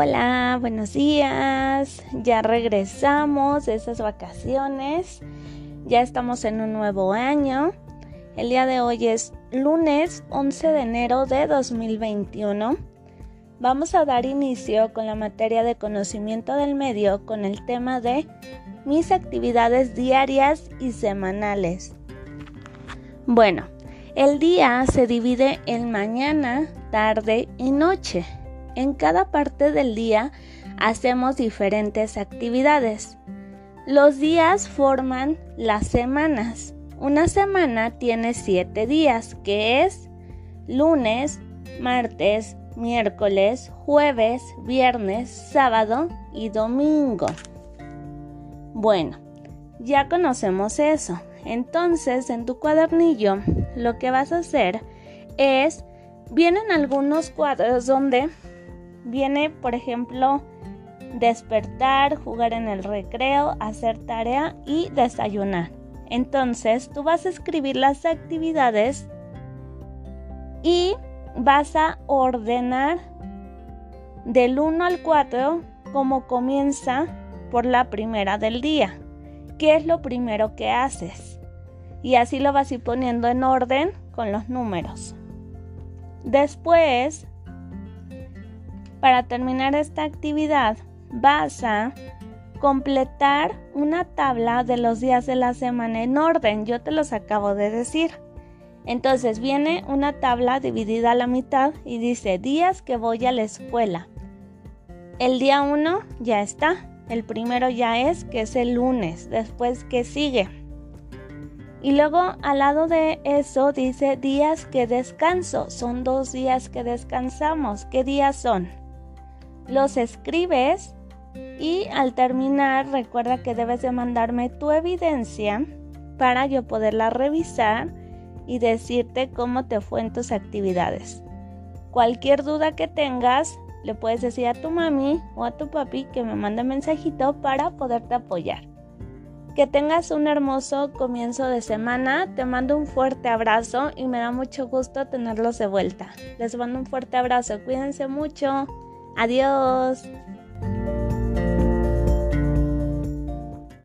Hola, buenos días. Ya regresamos de esas vacaciones. Ya estamos en un nuevo año. El día de hoy es lunes 11 de enero de 2021. Vamos a dar inicio con la materia de conocimiento del medio con el tema de mis actividades diarias y semanales. Bueno, el día se divide en mañana, tarde y noche. En cada parte del día hacemos diferentes actividades. Los días forman las semanas. Una semana tiene siete días, que es lunes, martes, miércoles, jueves, viernes, sábado y domingo. Bueno, ya conocemos eso. Entonces, en tu cuadernillo, lo que vas a hacer es, vienen algunos cuadros donde Viene, por ejemplo, despertar, jugar en el recreo, hacer tarea y desayunar. Entonces, tú vas a escribir las actividades y vas a ordenar del 1 al 4 como comienza por la primera del día. ¿Qué es lo primero que haces? Y así lo vas a ir poniendo en orden con los números. Después para terminar esta actividad vas a completar una tabla de los días de la semana en orden. Yo te los acabo de decir. Entonces viene una tabla dividida a la mitad y dice días que voy a la escuela. El día 1 ya está. El primero ya es que es el lunes. Después que sigue. Y luego al lado de eso dice días que descanso. Son dos días que descansamos. ¿Qué días son? Los escribes y al terminar recuerda que debes de mandarme tu evidencia para yo poderla revisar y decirte cómo te fue en tus actividades. Cualquier duda que tengas, le puedes decir a tu mami o a tu papi que me mande mensajito para poderte apoyar. Que tengas un hermoso comienzo de semana. Te mando un fuerte abrazo y me da mucho gusto tenerlos de vuelta. Les mando un fuerte abrazo. Cuídense mucho. Adiós.